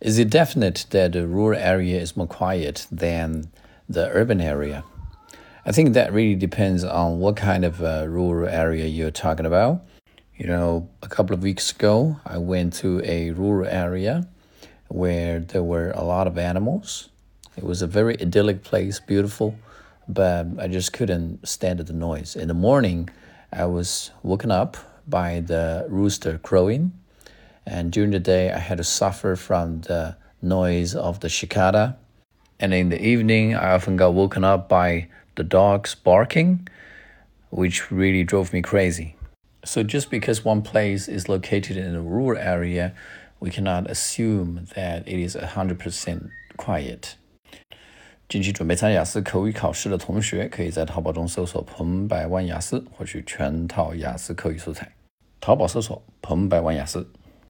Is it definite that the rural area is more quiet than the urban area? I think that really depends on what kind of uh, rural area you're talking about. You know, a couple of weeks ago, I went to a rural area where there were a lot of animals. It was a very idyllic place, beautiful, but I just couldn't stand the noise. In the morning, I was woken up by the rooster crowing, and during the day, I had to suffer from the noise of the cicada. And in the evening, I often got woken up by the dogs barking, which really drove me crazy. So, just because one place is located in a rural area, we cannot assume that it is 100% quiet. 近期准备参加雅思口语考试的同学，可以在淘宝中搜索“彭百万雅思”，获取全套雅思口语素材。淘宝搜索“彭百万雅思”。